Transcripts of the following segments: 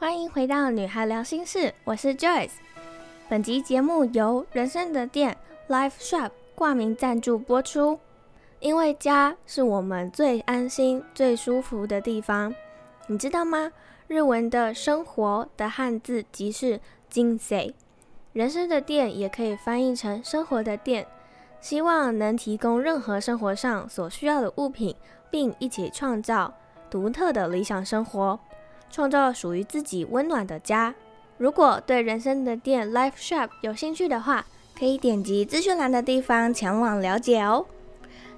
欢迎回到女孩聊心事，我是 Joyce。本集节目由人生的店 Life Shop 挂名赞助播出。因为家是我们最安心、最舒服的地方，你知道吗？日文的生活的汉字即是人生，人生的店也可以翻译成生活的店。希望能提供任何生活上所需要的物品，并一起创造独特的理想生活。创造属于自己温暖的家。如果对人生的店 Life Shop 有兴趣的话，可以点击资讯栏的地方前往了解哦。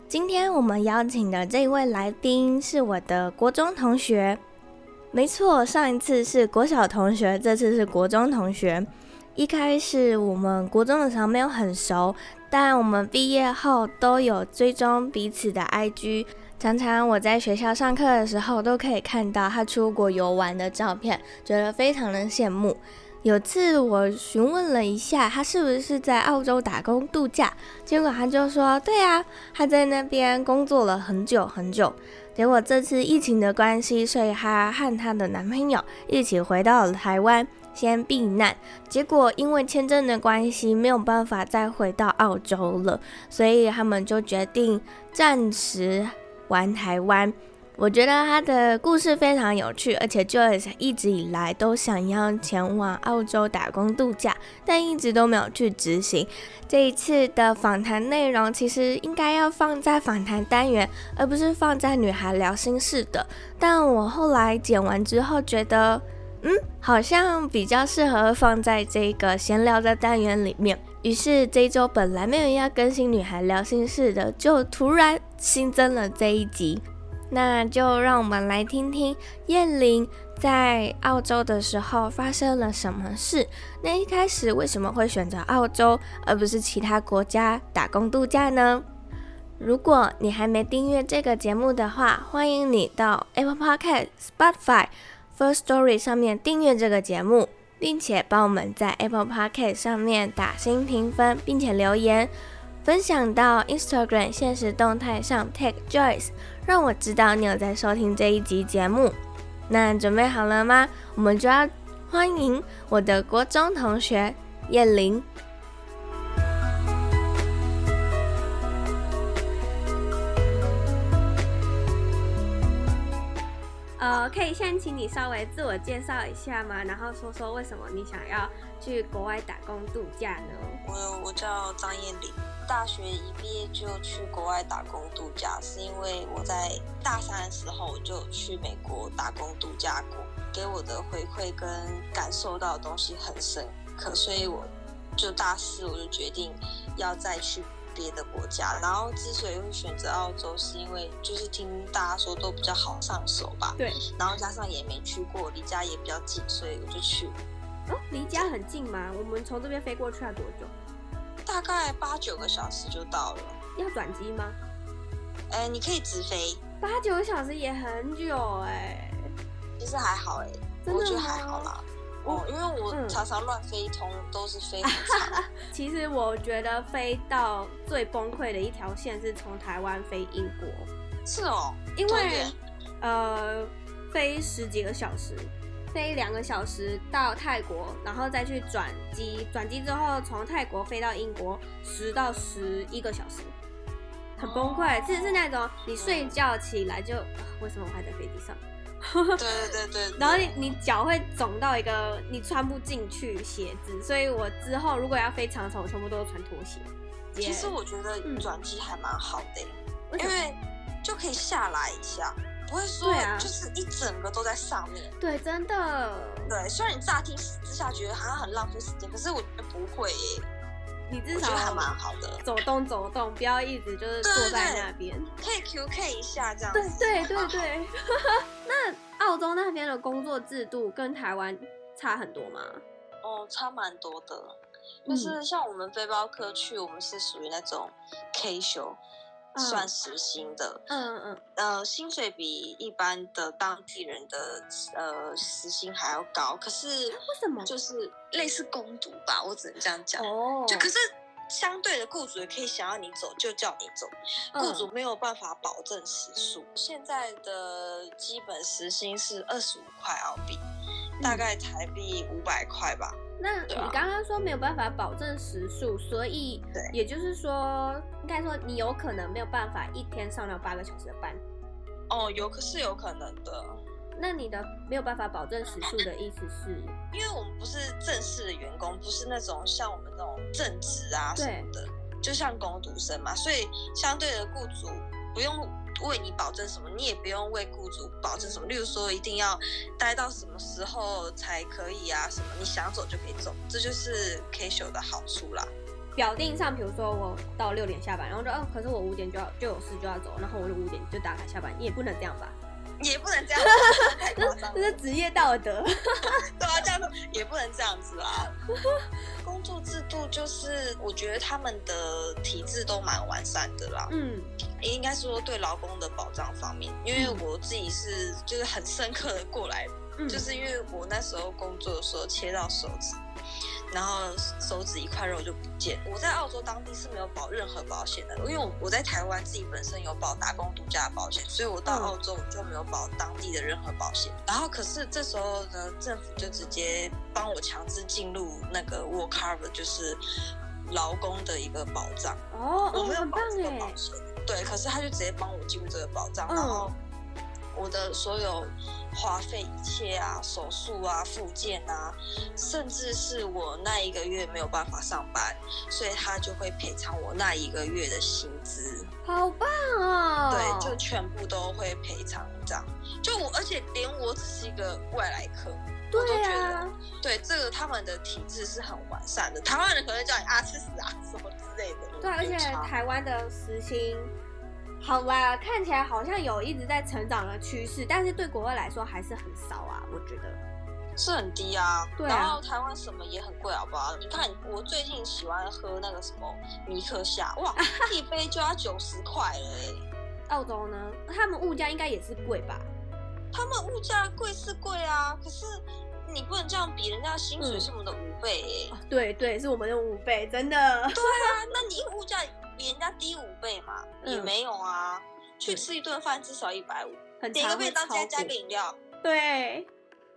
今天我们邀请的这一位来宾是我的国中同学。没错，上一次是国小同学，这次是国中同学。一开始我们国中的时候没有很熟，但我们毕业后都有追踪彼此的 IG。常常我在学校上课的时候，都可以看到他出国游玩的照片，觉得非常的羡慕。有次我询问了一下，他是不是在澳洲打工度假，结果他就说，对啊，他在那边工作了很久很久。结果这次疫情的关系，所以他和他的男朋友一起回到了台湾，先避难。结果因为签证的关系，没有办法再回到澳洲了，所以他们就决定暂时。玩台湾，我觉得他的故事非常有趣，而且 Joyce 一直以来都想要前往澳洲打工度假，但一直都没有去执行。这一次的访谈内容其实应该要放在访谈单元，而不是放在女孩聊心事的。但我后来剪完之后觉得，嗯，好像比较适合放在这个闲聊的单元里面。于是这一周本来没有要更新《女孩聊心事》的，就突然新增了这一集。那就让我们来听听彦霖在澳洲的时候发生了什么事。那一开始为什么会选择澳洲而不是其他国家打工度假呢？如果你还没订阅这个节目的话，欢迎你到 Apple Podcast、Spotify、First Story 上面订阅这个节目。并且帮我们在 Apple p o c k e t 上面打新评分，并且留言分享到 Instagram 现实动态上 Take Joyce，让我知道你有在收听这一集节目。那准备好了吗？我们就要欢迎我的国中同学叶玲。呃，可以先请你稍微自我介绍一下吗？然后说说为什么你想要去国外打工度假呢？我我叫张艳玲，大学一毕业就去国外打工度假，是因为我在大三的时候就去美国打工度假过，给我的回馈跟感受到的东西很深刻，所以我就大四我就决定要再去。别的国家，然后之所以会选择澳洲，是因为就是听大家说都比较好上手吧。对。然后加上也没去过，离家也比较近，所以我就去。哦，离家很近吗？我们从这边飞过去要多久？大概八九个小时就到了。要转机吗？哎，你可以直飞。八九个小时也很久哎。其实还好哎，我觉得还好啦。哦，因为我常常乱飞通，嗯、都是飞很长。其实我觉得飞到最崩溃的一条线是从台湾飞英国。是哦，因为呃，飞十几个小时，飞两个小时到泰国，然后再去转机，转机之后从泰国飞到英国十到十一个小时，很崩溃。其实、哦、是那种你睡觉起来就、为什么我还在飞机上？对对对对，然后你你脚会肿到一个你穿不进去鞋子，所以我之后如果要飞长城，我全部都是穿拖鞋。其实我觉得转机还蛮好的，嗯，因为就可以下来一下，不会说就是一整个都在上面。对，真的。对，虽然你乍听之下觉得好像很浪费时间，可是我觉得不会耶。你至少还蛮好的，走动走动，不要一直就是坐在那边，可以 QK 一下这样。对对对对。那澳洲那边的工作制度跟台湾差很多吗？哦，差蛮多的。就是像我们背包客去，我们是属于那种 K 休。算时薪的，嗯嗯嗯，呃，薪水比一般的当地人的呃时薪还要高，可是为什么？就是类似工读吧，我只能这样讲。哦，就可是相对的，雇主也可以想要你走就叫你走，雇主没有办法保证时数。现在的基本时薪是二十五块澳币，大概台币五百块吧。那你刚刚说没有办法保证时数，所以也就是说，应该说你有可能没有办法一天上到八个小时的班。哦，有可是有可能的。那你的没有办法保证时数的意思是？因为我们不是正式的员工，不是那种像我们那种正职啊什么的，就像工读生嘛，所以相对的雇主不用为你保证什么，你也不用为雇主保证什么。例如说，一定要待到什么时候才可以啊？什么你想走就可以走，这就是 casual 的好处啦。表定上，比如说我到六点下班，然后就哦，可是我五点就要就有事就要走，然后我就五点就打卡下班，你也不能这样吧？也不能这样子，太夸张了。这是职业道德。对啊，这样子也不能这样子啊。工作制度就是，我觉得他们的体制都蛮完善的啦。嗯，应该说对劳工的保障方面，因为我自己是就是很深刻的过来，嗯、就是因为我那时候工作的时候切到手指。然后手指一块肉就不见。我在澳洲当地是没有保任何保险的，因为我我在台湾自己本身有保打工度假保险，所以我到澳洲我就没有保当地的任何保险。然后可是这时候呢，政府就直接帮我强制进入那个 Work Cover，就是劳工的一个保障。哦，我没有保这个保险。对，可是他就直接帮我进入这个保障，然后。我的所有花费一切啊，手术啊，复健啊，甚至是我那一个月没有办法上班，所以他就会赔偿我那一个月的薪资。好棒哦！对，就全部都会赔偿这样。就我，而且连我只是一个外来客，我都觉得，对这个他们的体制是很完善的。台湾人可能叫你啊，去死啊什么之类的。对，而且台湾的时薪。好吧，看起来好像有一直在成长的趋势，但是对国外来说还是很少啊，我觉得是很低啊。对啊，然后台湾什么也很贵，好不好？你看我最近喜欢喝那个什么米克夏，哇，一杯就要九十块了。澳洲呢，他们物价应该也是贵吧？他们物价贵是贵啊，可是你不能这样比人家薪水是我们的五倍哎、欸嗯。对对，是我们的五倍，真的。对啊，那你物价。比人家低五倍嘛，也没有啊。嗯、去吃一顿饭至少一百五，点个便当加加个饮料。对，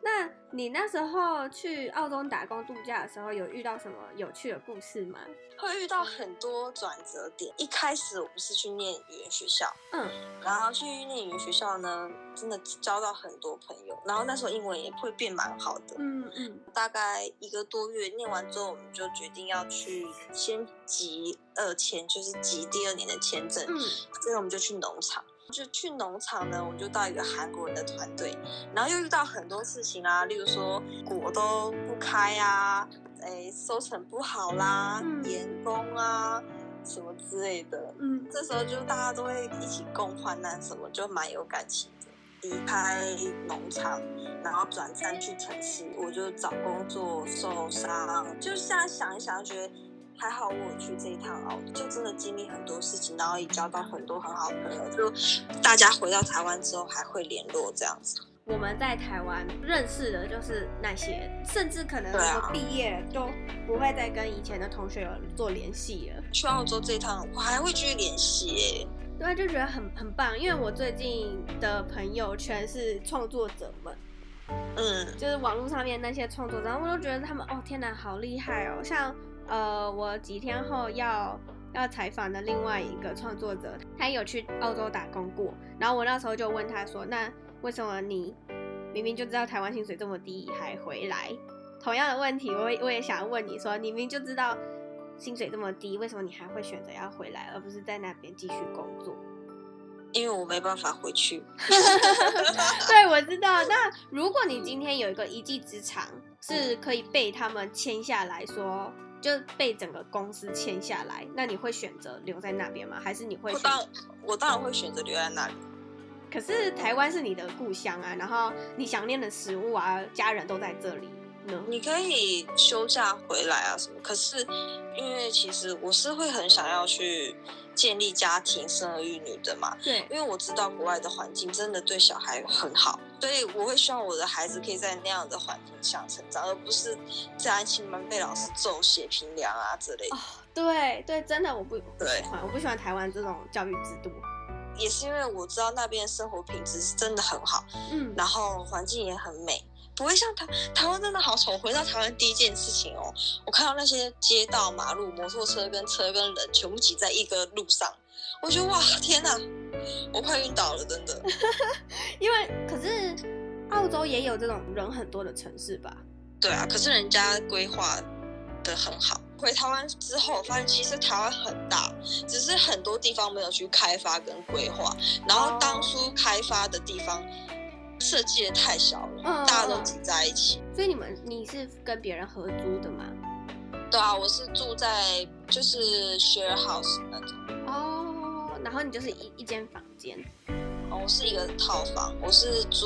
那你那时候去澳洲打工度假的时候，有遇到什么有趣的故事吗？会遇到很多转折点。一开始我不是去念语言学校，嗯，然后去念语言学校呢，真的交到很多朋友，然后那时候英文也会变蛮好的，嗯嗯。大概一个多月念完之后，我们就决定要去先集二签，就是集第二年的签证，嗯，所以我们就去农场，就去农场呢，我就到一个韩国人的团队，然后又遇到很多事情啊，例如说果都不开啊。哎，收成不好啦，员、嗯、工啊，什么之类的，嗯，这时候就大家都会一起共患难，什么就蛮有感情的。离开农场，然后转战去城市，我就找工作受伤，就现在想一想，觉得还好我去这一趟澳洲，就真的经历很多事情，然后也交到很多很好的朋友，就大家回到台湾之后还会联络这样子。我们在台湾认识的就是那些，甚至可能说毕业都不会再跟以前的同学有做联系了。去澳洲这一趟，我还会继续联系耶。对，就觉得很很棒，因为我最近的朋友全是创作者们，嗯，就是网络上面那些创作者，我都觉得他们哦，天哪，好厉害哦！像呃，我几天后要要采访的另外一个创作者，他有去澳洲打工过，然后我那时候就问他说，那。为什么你明明就知道台湾薪水这么低还回来？同样的问题，我我也想问你说，你明明就知道薪水这么低，为什么你还会选择要回来，而不是在那边继续工作？因为我没办法回去。对，我知道。那如果你今天有一个一技之长，是可以被他们签下来说，就被整个公司签下来，那你会选择留在那边吗？还是你会我当然会选择留在那里。可是台湾是你的故乡啊，然后你想念的食物啊，家人都在这里呢。你可以休假回来啊什么。可是因为其实我是会很想要去建立家庭、生儿育女的嘛。对。因为我知道国外的环境真的对小孩很好，所以我会希望我的孩子可以在那样的环境下成长，而不是在安亲班被老师揍写评量啊之类的。哦，对对，真的我不不喜欢，我不喜欢台湾这种教育制度。也是因为我知道那边生活品质是真的很好，嗯，然后环境也很美，不会像台台湾真的好丑。回到台湾第一件事情哦，我看到那些街道、马路、摩托车跟车跟人全部挤在一个路上，我觉得哇，天哪，我快晕倒了，真的。因为可是澳洲也有这种人很多的城市吧？对啊，可是人家规划的很好。回台湾之后，发现其实台湾很大，只是很多地方没有去开发跟规划，然后当初开发的地方。设计的太小了，嗯、大家都挤在一起。所以你们你是跟别人合租的吗？对啊，我是住在就是 share house 那种。哦，然后你就是一一间房间。哦，我是一个套房，我是租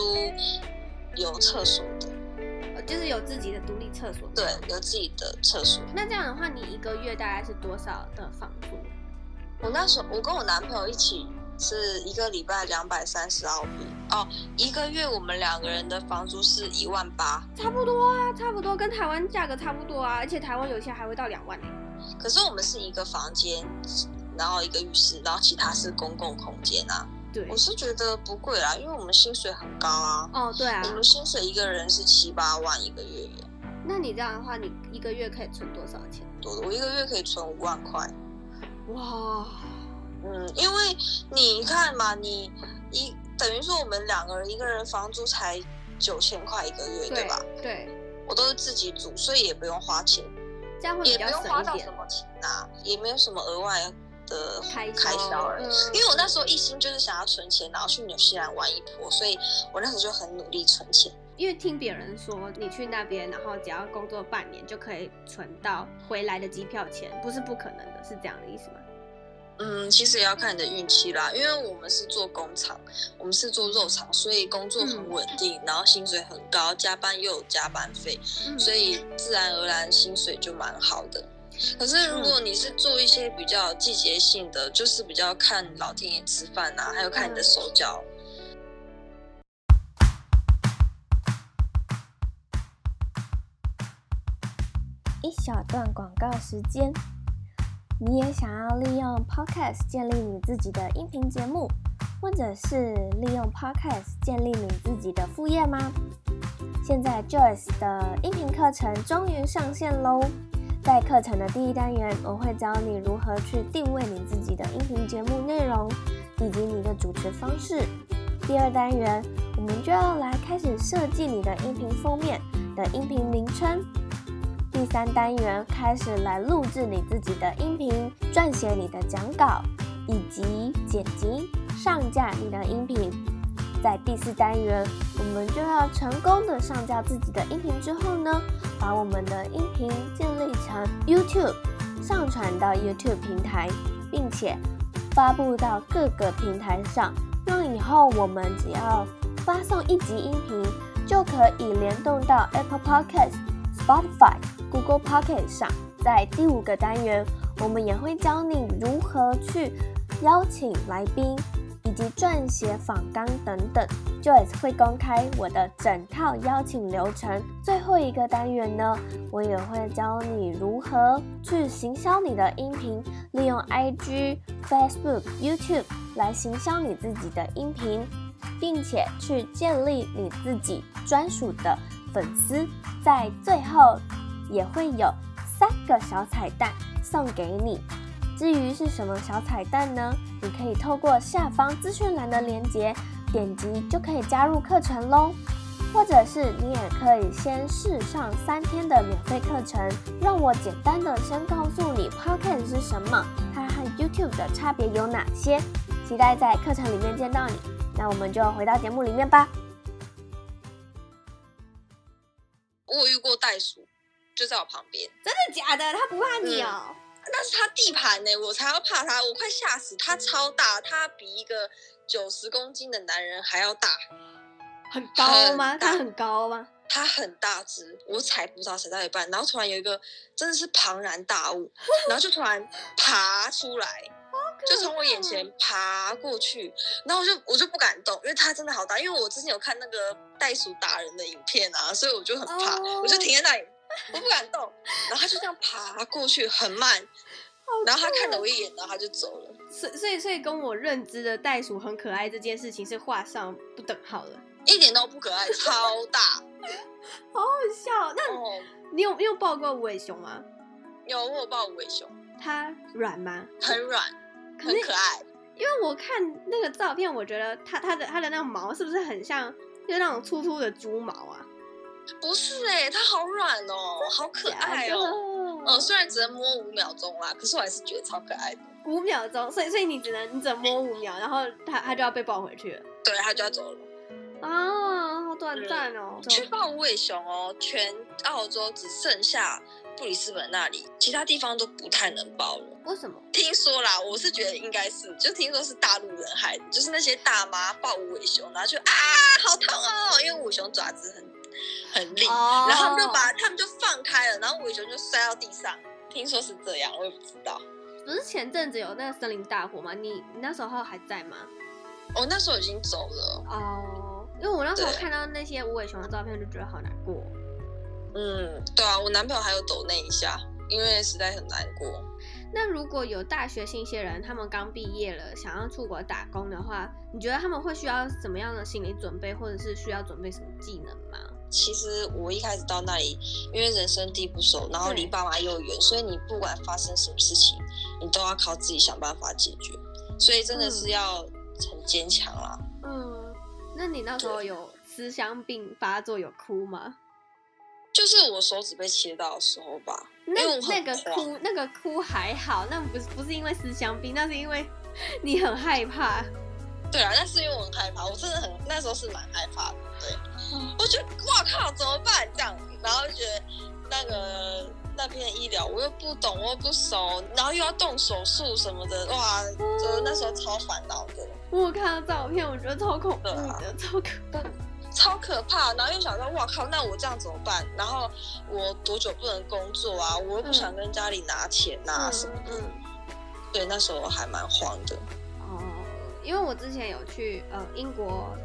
有厕所的，就是有自己的独立厕所。对，有自己的厕所。那这样的话，你一个月大概是多少的房租？我那时候我跟我男朋友一起。是一个礼拜两百三十澳币哦，一个月我们两个人的房租是一万八，差不多啊，差不多跟台湾价格差不多啊，而且台湾有些还会到两万呢。可是我们是一个房间，然后一个浴室，然后其他是公共空间啊。对，我是觉得不贵啦，因为我们薪水很高啊。哦，对啊，我们薪水一个人是七八万一个月耶。那你这样的话，你一个月可以存多少钱？多的，我一个月可以存五万块。哇。嗯，因为你看嘛，你一等于说我们两个人一个人房租才九千块一个月，对，对吧？对，我都是自己煮，所以也不用花钱，也不用花到什么钱啊，也没有什么额外的开开销而因为我那时候一心就是想要存钱，然后去纽西兰玩一波，所以我那时候就很努力存钱。因为听别人说，你去那边，然后只要工作半年就可以存到回来的机票钱，不是不可能的，是这样的意思吗？嗯，其实也要看你的运气啦，因为我们是做工厂，我们是做肉厂，所以工作很稳定，嗯、然后薪水很高，加班又有加班费，嗯、所以自然而然薪水就蛮好的。可是如果你是做一些比较季节性的，就是比较看老天爷吃饭呐、啊，还有看你的手脚。一小段广告时间。你也想要利用 Podcast 建立你自己的音频节目，或者是利用 Podcast 建立你自己的副业吗？现在 Joyce 的音频课程终于上线喽！在课程的第一单元，我会教你如何去定位你自己的音频节目内容，以及你的主持方式。第二单元，我们就要来开始设计你的音频封面的音频名称。第三单元开始来录制你自己的音频，撰写你的讲稿，以及剪辑、上架你的音频。在第四单元，我们就要成功的上架自己的音频之后呢，把我们的音频建立成 YouTube，上传到 YouTube 平台，并且发布到各个平台上，让以后我们只要发送一集音频，就可以联动到 Apple Podcast、Spotify。Google Pocket 上，在第五个单元，我们也会教你如何去邀请来宾，以及撰写访纲等等。Joyce 会公开我的整套邀请流程。最后一个单元呢，我也会教你如何去行销你的音频，利用 IG、Facebook、YouTube 来行销你自己的音频，并且去建立你自己专属的粉丝。在最后。也会有三个小彩蛋送给你。至于是什么小彩蛋呢？你可以透过下方资讯栏的链接点击就可以加入课程喽。或者是你也可以先试上三天的免费课程。让我简单的先告诉你 Podcast 是什么，它和 YouTube 的差别有哪些。期待在课程里面见到你。那我们就回到节目里面吧。我遇过袋鼠。就在我旁边，真的假的？它不怕你哦？嗯、那是他地盘呢，我才要怕他，我快吓死。他超大，他比一个九十公斤的男人还要大，很高吗？他很高吗？他很大只，我踩葡萄踩到一半，然后突然有一个真的是庞然大物，然后就突然爬出来，就从我眼前爬过去，然后我就我就不敢动，因为他真的好大。因为我之前有看那个袋鼠打人的影片啊，所以我就很怕，哦、我就停在那里。我不敢动，然后他就这样爬过去，很慢，然后他看了我一眼，然后他就走了。所以，所以，所以跟我认知的袋鼠很可爱这件事情是画上不等号的。一点都不可爱，超大，好好笑。那、哦、你有你有抱过无尾熊吗？有，我有抱无尾熊。它软吗？很软，很可爱。因为我看那个照片，我觉得它它的它的那个毛是不是很像，就是那种粗粗的猪毛啊？不是哎、欸，它好软哦，好可爱哦。哦，虽然只能摸五秒钟啦，可是我还是觉得超可爱的。五秒钟，所以所以你只能你只能摸五秒，然后它它就要被抱回去了。对，它就要走了。啊，好短暂哦。去抱无尾熊哦，全澳洲只剩下布里斯本那里，其他地方都不太能抱了。为什么？听说啦，我是觉得应该是，就听说是大陆人害的，就是那些大妈抱无尾熊，然后就啊，好痛哦，因为无尾熊爪子很很利，oh. 然后他们就把他们就放开了，然后无尾熊就摔到地上。听说是这样，我也不知道。不是前阵子有那个森林大火吗？你你那时候还在吗？我、oh, 那时候已经走了。哦，oh, 因为我那时候看到那些无尾熊的照片，就觉得好难过。嗯，对啊，我男朋友还有抖那一下，因为实在很难过。那如果有大学新鲜人，他们刚毕业了，想要出国打工的话，你觉得他们会需要什么样的心理准备，或者是需要准备什么技能吗？其实我一开始到那里，因为人生地不熟，然后离爸妈又远，所以你不管发生什么事情，你都要靠自己想办法解决。所以真的是要很坚强啦。嗯，那你那时候有思乡病发作，有哭吗？就是我手指被切到的时候吧，那那个哭那个哭还好，那不是不是因为思乡病，那是因为 你很害怕。对啊，那是因为我很害怕，我真的很那时候是蛮害怕的。对，嗯、我觉得哇靠，怎么办这样？然后觉得那个那边的医疗我又不懂，我又不熟，然后又要动手术什么的，哇，就那时候超烦恼的。我有看到照片，我觉得超恐怖的，啊、超可怕。超可怕，然后又想到，哇靠，那我这样怎么办？然后我多久不能工作啊？我又不想跟家里拿钱呐、啊、什么的。对，那时候我还蛮慌的。因为我之前有去呃英国。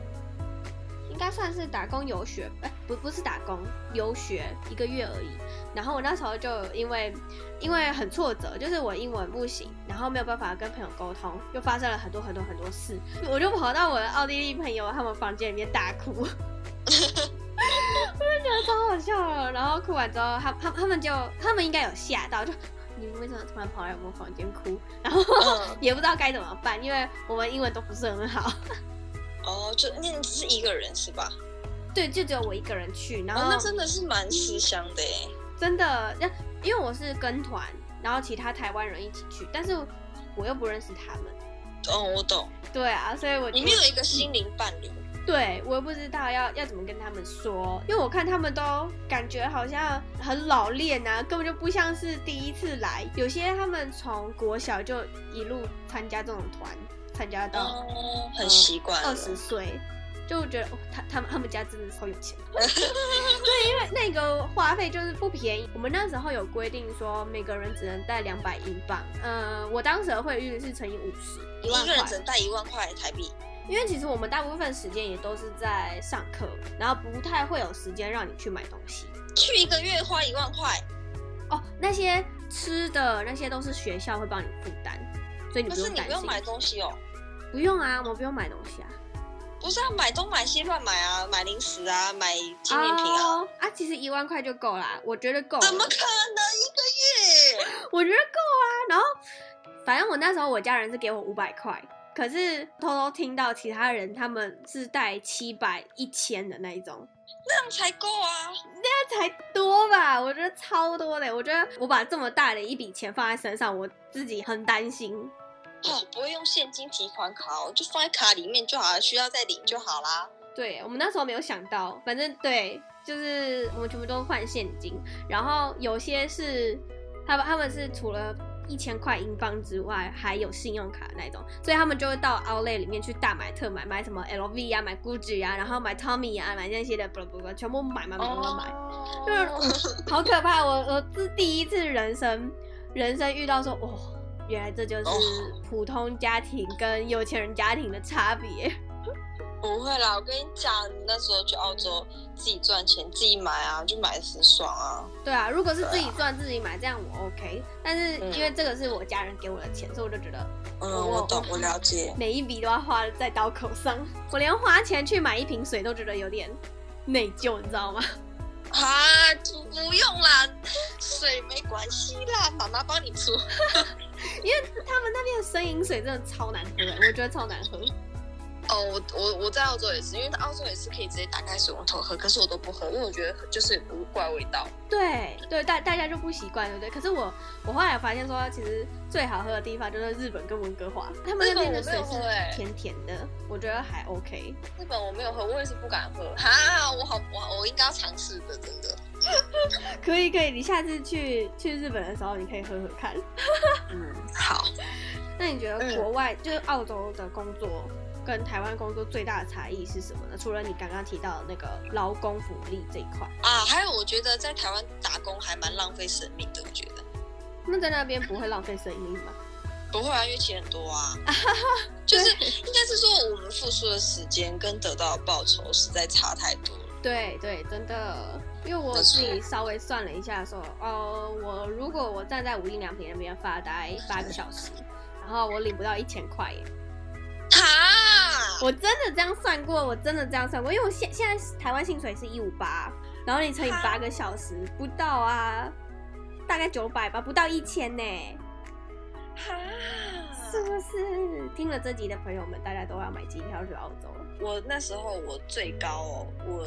应该算是打工游学，哎、不，不是打工游学，一个月而已。然后我那时候就因为因为很挫折，就是我英文不行，然后没有办法跟朋友沟通，又发生了很多很多很多事，我就跑到我的奥地利朋友他们房间里面大哭，我就觉得超好笑了。然后哭完之后，他他他们就他们应该有吓到，就你们为什么突然跑来我们房间哭？然后 也不知道该怎么办，因为我们英文都不是很好。哦，就那你只是一个人是吧？对，就只有我一个人去，然后、哦、那真的是蛮吃香的耶。真的，那因为我是跟团，然后其他台湾人一起去，但是我又不认识他们。哦，我懂。对啊，所以我你没有一个心灵伴侣。对，我又不知道要要怎么跟他们说，因为我看他们都感觉好像很老练啊，根本就不像是第一次来。有些他们从国小就一路参加这种团。参加到、哦、很习惯，二十岁就觉得、哦、他他们他们家真的超有钱。对，因为那个花费就是不便宜。我们那时候有规定说每个人只能带两百英镑。呃，我当时的汇率是乘以五十，一万块，一个人只能带一万块台币。因为其实我们大部分时间也都是在上课，然后不太会有时间让你去买东西。去一个月花一万块？哦，那些吃的那些都是学校会帮你负担。所以你不用担心，可是你不用买东西哦？不用啊，我们不用买东西啊。不是啊，买东买西乱买啊，买零食啊，买纪念品啊。Oh, 啊，其实一万块就够啦，我觉得够。怎么可能一个月？我觉得够啊。然后，反正我那时候我家人是给我五百块，可是偷偷听到其他人他们是带七百、一千的那一种。那样才够啊，那样才多吧？我觉得超多的。我觉得我把这么大的一笔钱放在身上，我自己很担心。哦，不会用现金提款卡哦，就放在卡里面就好了，需要再领就好啦。对，我们那时候没有想到，反正对，就是我们全部都换现金，然后有些是他们他们是除了一千块英镑之外，还有信用卡那种，所以他们就会到 Outlet 里面去大买特买，买什么 LV 啊，买 Gucci 啊，然后买 Tommy 啊，买那些的，不不不，全部买买买买买，就是好可怕！我我是第一次人生人生遇到说，哦。原来这就是普通家庭跟有钱人家庭的差别。不会啦，我跟你讲，你那时候去澳洲自己赚钱自己买啊，就买的很爽啊。对啊，如果是自己赚自己买，这样我 OK。但是因为这个是我家人给我的钱，所以我就觉得，嗯，我懂，我了解，每一笔都要花在刀口上。我连花钱去买一瓶水都觉得有点内疚，你知道吗？啊，不用啦，水没关系啦，妈妈帮你出。因为他们那边的生饮水真的超难喝，我觉得超难喝。哦，我我我在澳洲也是，因为澳洲也是可以直接打开水龙头喝，可是我都不喝，因为我觉得就是有股怪味道。对对，大大家就不习惯，对不对？可是我我后来发现说，其实最好喝的地方就是日本跟温哥华，他们那边的水是甜甜的，我觉得还 OK。日本我没有喝，我也是不敢喝。哈，我好我我应该要尝试的，真的。可以可以，你下次去去日本的时候，你可以喝喝看。嗯，好。那你觉得国外、嗯、就是澳洲的工作？跟台湾工作最大的差异是什么呢？除了你刚刚提到的那个劳工福利这一块啊，还有我觉得在台湾打工还蛮浪费生命的。我觉得，那在那边不会浪费生命吗？不会啊，因为钱很多啊。就是应该是说我们付出的时间跟得到的报酬实在差太多了。对对，真的，因为我自己稍微算了一下说，说哦，我如果我站在无印良品那边发呆八个小时，然后我领不到一千块耶。哈，我真的这样算过，我真的这样算过，因为我现现在台湾薪水是一五八，然后你乘以八个小时，不到啊，大概九百吧，不到一千呢。哈，是不是？听了这集的朋友们，大家都要买机票去澳洲。我那时候我最高哦，我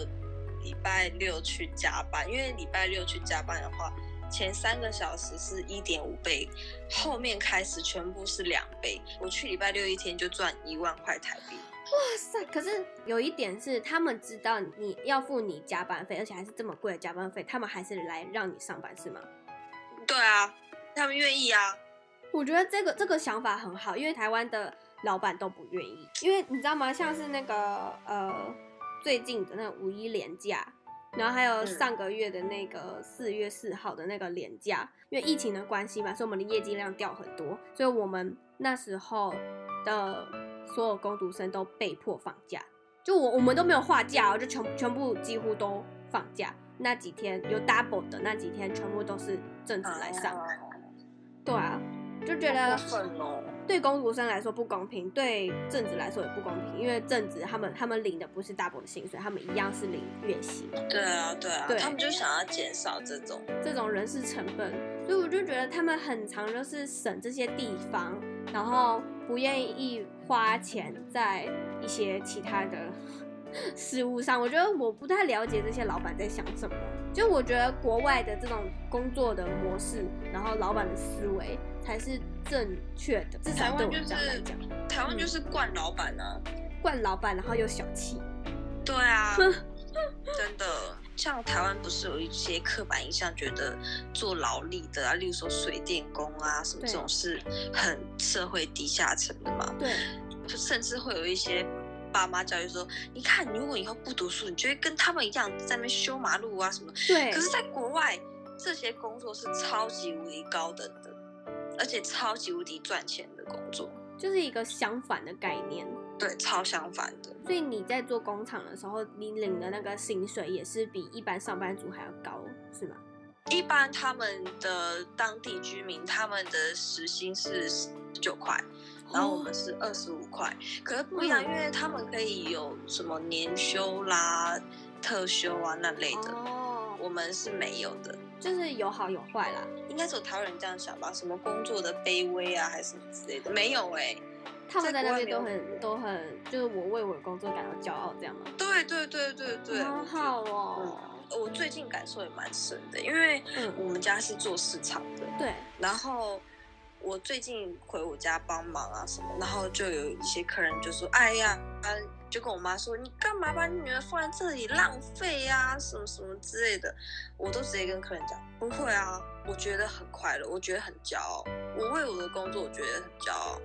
礼拜六去加班，因为礼拜六去加班的话。前三个小时是一点五倍，后面开始全部是两倍。我去礼拜六一天就赚一万块台币。哇塞！可是有一点是，他们知道你要付你加班费，而且还是这么贵的加班费，他们还是来让你上班是吗？对啊，他们愿意啊。我觉得这个这个想法很好，因为台湾的老板都不愿意，因为你知道吗？像是那个呃最近的那个五一连假。然后还有上个月的那个四月四号的那个连假，因为疫情的关系嘛，所以我们的业绩量掉很多，所以我们那时候的所有工读生都被迫放假，就我我们都没有划假，就全全部几乎都放假。那几天有 double 的那几天，全部都是正职来上。对啊，就觉得。对工读生来说不公平，对正职来说也不公平，因为正职他们他们领的不是 double 的薪水，他们一样是领月薪。对啊，对啊，对，他们就想要减少这种这种人事成本，所以我就觉得他们很常就是省这些地方，然后不愿意花钱在一些其他的 事物上。我觉得我不太了解这些老板在想什么，就我觉得国外的这种工作的模式，然后老板的思维。才是正确的，至少对我们这样来讲，台湾就是惯老板、啊，惯老板，然后又小气。对啊，真的，像台湾不是有一些刻板印象，觉得做劳力的啊，例如说水电工啊什么这种是很社会低下层的嘛？对，甚至会有一些爸妈教育说，你看，你如果以后不读书，你就会跟他们一样在那边修马路啊什么。对，可是，在国外，这些工作是超级无敌高等的。而且超级无敌赚钱的工作，就是一个相反的概念。对，超相反的。所以你在做工厂的时候，你领的那个薪水也是比一般上班族还要高，是吗？一般他们的当地居民，他们的时薪是十九块，然后我们是二十五块。可是不一样，因为他们可以有什么年休啦、特休啊那类的，哦，我们是没有的。就是有好有坏啦，应该是有台湾人这样想吧？什么工作的卑微啊，还是什么之类的？没有哎、欸，他们在那边都很都很，就是我为我的工作感到骄傲，这样吗？对对对对对，好好哦、嗯。我最近感受也蛮深的，因为我们家是做市场的，对，然后。我最近回我家帮忙啊什么，然后就有一些客人就说：“哎呀，啊，就跟我妈说，你干嘛把你女儿放在这里浪费呀？什么什么之类的。”我都直接跟客人讲：“不会啊，我觉得很快乐，我觉得很骄傲，我为我的工作我觉得很骄傲。”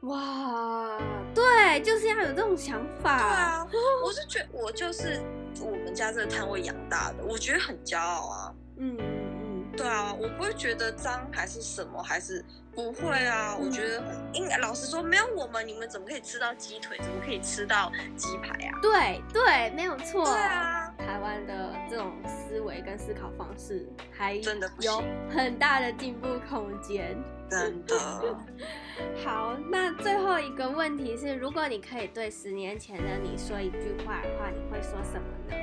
哇，对，就是要有这种想法。对啊，我 是觉得我就是我们家这个摊位养大的，我觉得很骄傲啊。嗯嗯嗯。对啊，我不会觉得脏还是什么，还是不会啊，我觉得应该老实说，没有我们，你们怎么可以吃到鸡腿？怎么可以吃到鸡排啊？对对，没有错。对啊，台湾的这种思维跟思考方式还真的有很大的进步空间。真的。好，那最后一个问题是，如果你可以对十年前的你说一句话的话，你会说什么呢？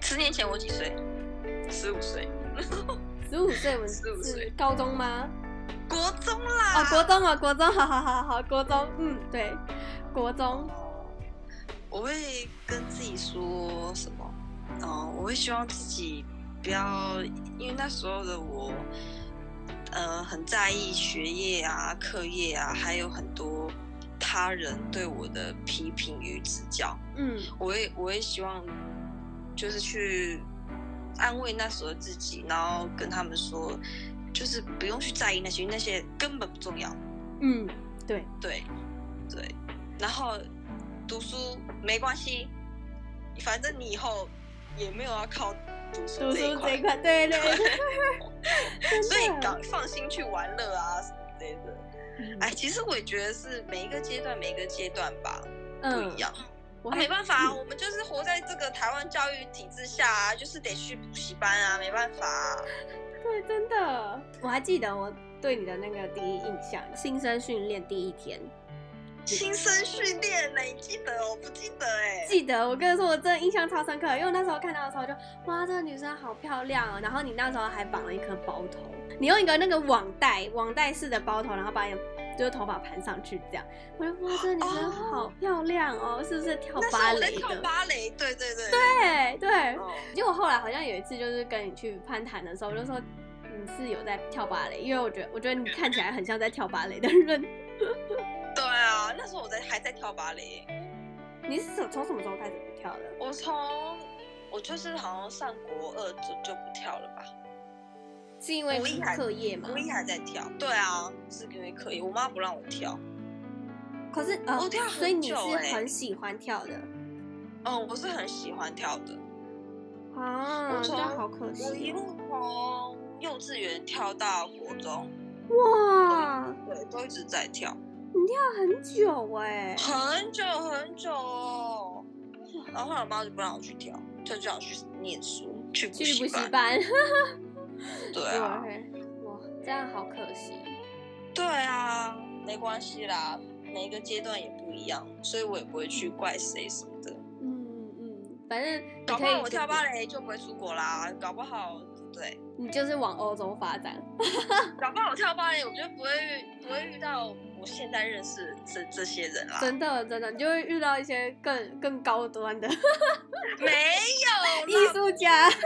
十年前我几岁？十五岁。十五岁，我们是高中吗？国中啦。哦，国中啊，国中，好好好好，国中，嗯，对，国中。我会跟自己说什么？哦，我会希望自己不要，因为那时候的我，呃，很在意学业啊、课业啊，还有很多他人对我的批评与指教。嗯，我也，我也希望，就是去。安慰那时候自己，然后跟他们说，就是不用去在意那些，那些根本不重要。嗯，对对对。然后读书没关系，反正你以后也没有要靠读书这一块。对对对。所以搞放心去玩乐啊什么之类的。嗯、哎，其实我也觉得是每一个阶段，每一个阶段吧，不一样。嗯我、啊、没办法啊，我们就是活在这个台湾教育体制下啊，就是得去补习班啊，没办法啊。对，真的。我还记得我对你的那个第一印象，新生训练第一天。新生训练呢？你记得？哦不记得哎。记得，我跟你说，我真的印象超深刻，因为我那时候看到的时候就，哇，这个女生好漂亮哦。然后你那时候还绑了一颗包头，你用一个那个网袋，网袋式的包头，然后把你。就是头发盘上去这样，我说哇，这个女生好漂亮哦，哦是不是跳芭蕾的？跳芭蕾，对对对，对对。结果后来好像有一次，就是跟你去攀谈的时候，我就说你是有在跳芭蕾，因为我觉得我觉得你看起来很像在跳芭蕾的人。那时候我在还在跳芭蕾。你是从从什么时候开始不跳的？我从我就是好像上国二就就不跳了吧。是因为课业吗？国一还在跳，对啊，是因为课业，我妈不让我跳。可是呃，我跳很久欸，所以你是很喜欢跳的。嗯，我是很喜欢跳的。啊，我觉得好可惜。我一路从幼稚园跳到国中。哇，对，都一直在跳。你跳很久哎，很久很久哦。然后后来我妈就不让我去跳，就叫我去念书，去去补习班。对啊，哇，这样好可惜。对啊，没关系啦，每个阶段也不一样，所以我也不会去怪谁什么的。嗯嗯，反正搞不好我跳芭蕾就不会出国啦，搞不好对，你就是往欧洲发展。搞不好我跳芭蕾，我觉得不会遇不会遇到我现在认识这这些人啦。真的真的，你就会遇到一些更更高端的。没有 艺术家。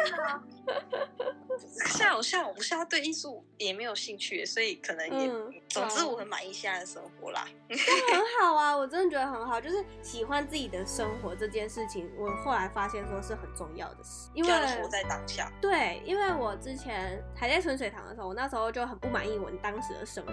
像我像我现在对艺术也没有兴趣，所以可能也，嗯、总之我很满意现在的生活啦。很好啊，我真的觉得很好，就是喜欢自己的生活这件事情，我后来发现说是很重要的事，因为活在当下。对，因为我之前还在春水堂的时候，我那时候就很不满意我当时的生活。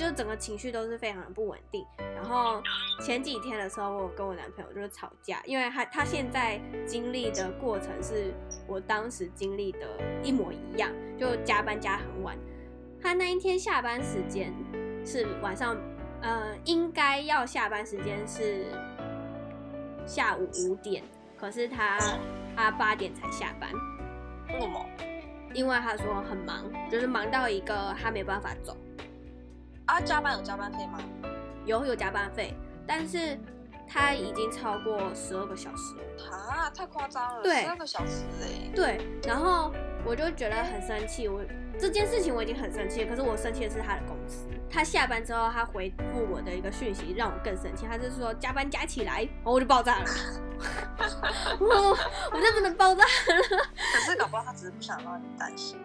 就整个情绪都是非常的不稳定，然后前几天的时候，我跟我男朋友就是吵架，因为他他现在经历的过程是我当时经历的一模一样，就加班加很晚。他那一天下班时间是晚上，呃，应该要下班时间是下午五点，可是他他八点才下班。为什么？因为他说很忙，就是忙到一个他没办法走。啊，加班有加班费吗？有有加班费，但是他已经超过十二个小时了。啊，太夸张了！对，十二个小时哎。对，然后我就觉得很生气，我这件事情我已经很生气了，可是我生气的是他的公司。他下班之后，他回复我的一个讯息让我更生气，他就是说加班加起来，然后我就爆炸了。我我就不能爆炸了。可是搞不好他只是不想让你担心。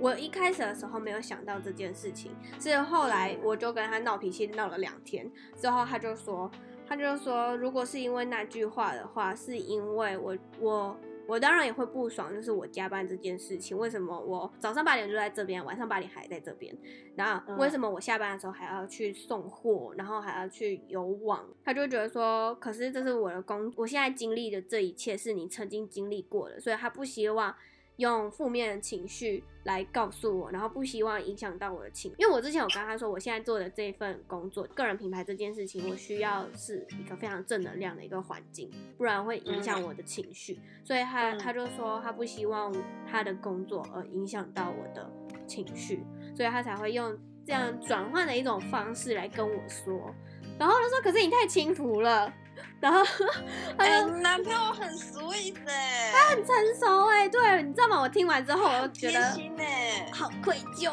我一开始的时候没有想到这件事情，是后来我就跟他闹脾气闹了两天之后，他就说，他就说，如果是因为那句话的话，是因为我我我当然也会不爽，就是我加班这件事情，为什么我早上八点就在这边，晚上八点还在这边，然后为什么我下班的时候还要去送货，然后还要去游网？他就觉得说，可是这是我的工，我现在经历的这一切是你曾经经历过的，所以他不希望。用负面的情绪来告诉我，然后不希望影响到我的情。因为我之前有跟他说，我现在做的这份工作，个人品牌这件事情，我需要是一个非常正能量的一个环境，不然会影响我的情绪。所以他他就说他不希望他的工作而影响到我的情绪，所以他才会用这样转换的一种方式来跟我说。然后他说：“可是你太轻浮了。”然后，哎、欸，男朋友很 sweet 哎，他很成熟哎，对，你知道吗？我听完之后，我就觉得好愧疚。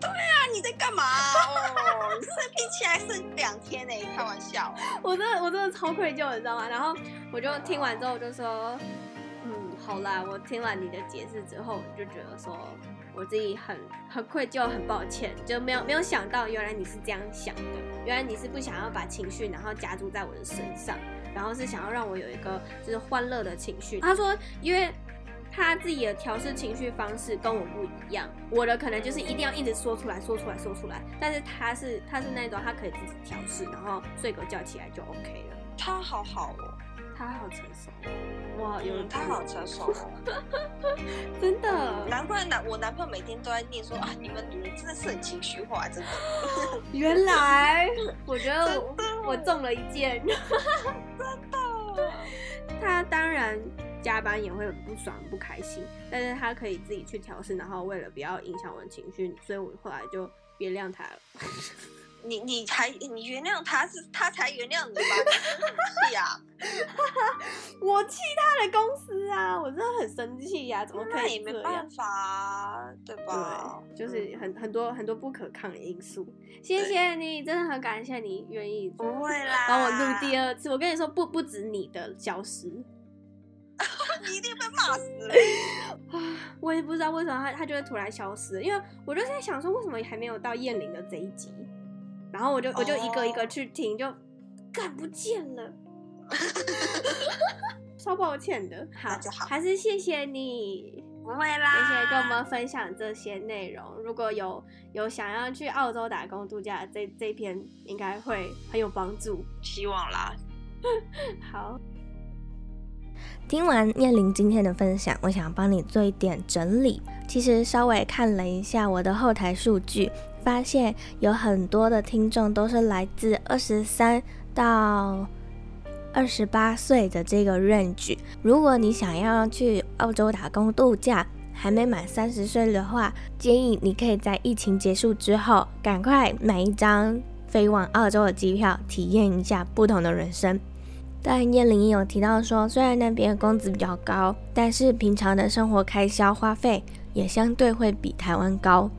对啊，你在干嘛？哦，生病起来剩两天呢，开玩笑。我真的，我真的超愧疚，你知道吗？然后我就听完之后，我就说，嗯，好啦，我听完你的解释之后，我就觉得说。我自己很很愧疚，很抱歉，就没有没有想到，原来你是这样想的，原来你是不想要把情绪然后加注在我的身上，然后是想要让我有一个就是欢乐的情绪。他说，因为他自己的调试情绪方式跟我不一样，我的可能就是一定要一直说出来说出来说出来，但是他是他是那种他可以自己调试，然后睡个觉起来就 OK 了。他好好哦。他好成熟，哇，有人、嗯、他好成熟了，真的，难怪男我男朋友每天都在念说啊，你们女人真的是很情绪化，真的。原来 我觉得我，我中了一箭，真的。他当然加班也会很不爽、不开心，但是他可以自己去调试，然后为了不要影响我的情绪，所以我后来就原谅他了。你你才你原谅他是他才原谅你吧？你气啊！我气他的公司啊！我真的很生气呀、啊！怎么可以？也没办法、啊，对吧？对，就是很很多很多不可抗的因素。谢谢你，真的很感谢你愿意不会啦，帮我录第二次。我跟你说，不不止你的消失，你一定被骂死了。我也不知道为什么他他就会突然消失，因为我就在想说，为什么还没有到燕玲的这一集？然后我就我就一个一个去听，就看不见了，超抱歉的。好，就好，还是谢谢你，不会啦，谢谢跟我们分享这些内容。如果有有想要去澳洲打工度假，这这篇应该会很有帮助，希望啦。好，听完燕玲今天的分享，我想帮你做一点整理。其实稍微看了一下我的后台数据。发现有很多的听众都是来自二十三到二十八岁的这个 range。如果你想要去澳洲打工度假，还没满三十岁的话，建议你可以在疫情结束之后，赶快买一张飞往澳洲的机票，体验一下不同的人生。但燕玲也有提到说，虽然那边工资比较高，但是平常的生活开销花费也相对会比台湾高。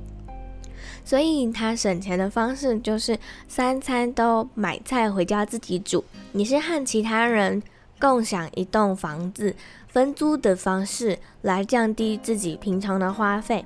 所以他省钱的方式就是三餐都买菜回家自己煮。你是和其他人共享一栋房子，分租的方式来降低自己平常的花费。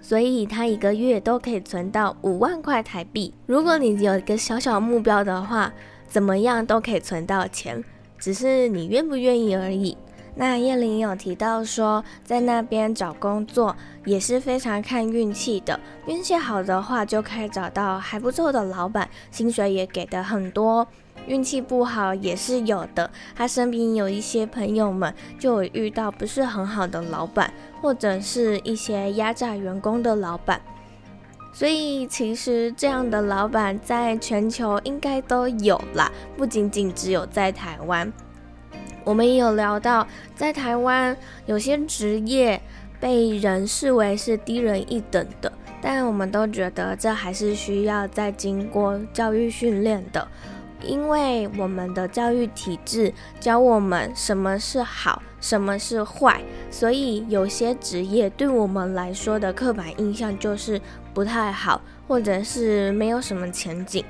所以他一个月都可以存到五万块台币。如果你有一个小小目标的话，怎么样都可以存到钱，只是你愿不愿意而已。那叶玲有提到说，在那边找工作也是非常看运气的，运气好的话就可以找到还不错的老板，薪水也给的很多；运气不好也是有的。他身边有一些朋友们就有遇到不是很好的老板，或者是一些压榨员工的老板。所以其实这样的老板在全球应该都有啦，不仅仅只有在台湾。我们也有聊到，在台湾有些职业被人视为是低人一等的，但我们都觉得这还是需要再经过教育训练的，因为我们的教育体制教我们什么是好，什么是坏，所以有些职业对我们来说的刻板印象就是不太好，或者是没有什么前景。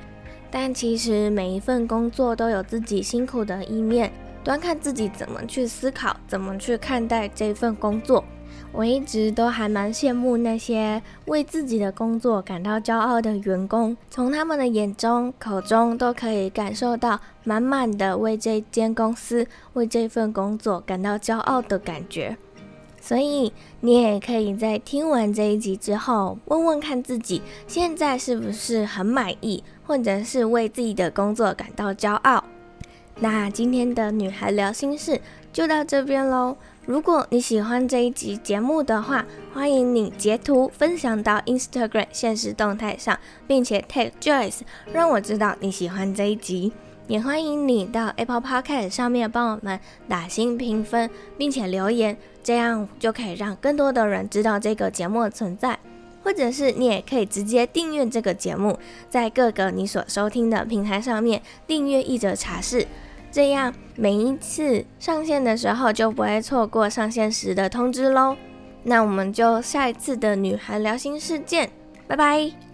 但其实每一份工作都有自己辛苦的一面。端看自己怎么去思考，怎么去看待这份工作。我一直都还蛮羡慕那些为自己的工作感到骄傲的员工，从他们的眼中、口中都可以感受到满满的为这间公司、为这份工作感到骄傲的感觉。所以，你也可以在听完这一集之后，问问看自己现在是不是很满意，或者是为自己的工作感到骄傲。那今天的女孩聊心事就到这边喽。如果你喜欢这一集节目的话，欢迎你截图分享到 Instagram 现实动态上，并且 tag Joyce，让我知道你喜欢这一集。也欢迎你到 Apple Podcast 上面帮我们打星评分，并且留言，这样就可以让更多的人知道这个节目的存在。或者是你也可以直接订阅这个节目，在各个你所收听的平台上面订阅一则茶室，这样每一次上线的时候就不会错过上线时的通知喽。那我们就下一次的女孩聊心事见，拜拜。